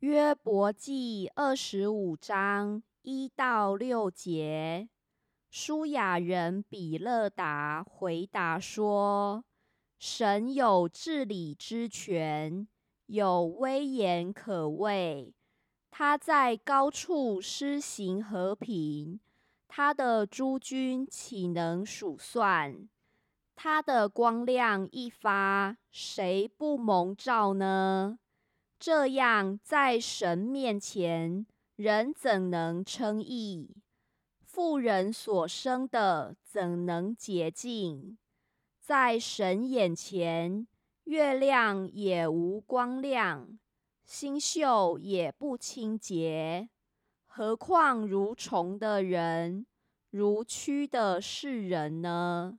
约伯记二十五章一到六节，舒雅人比勒达回答说：“神有治理之权，有威严可畏。他在高处施行和平，他的诸军岂能数算？他的光亮一发，谁不蒙照呢？”这样，在神面前，人怎能称义？妇人所生的怎能洁净？在神眼前，月亮也无光亮，星宿也不清洁。何况如虫的人，如蛆的世人呢？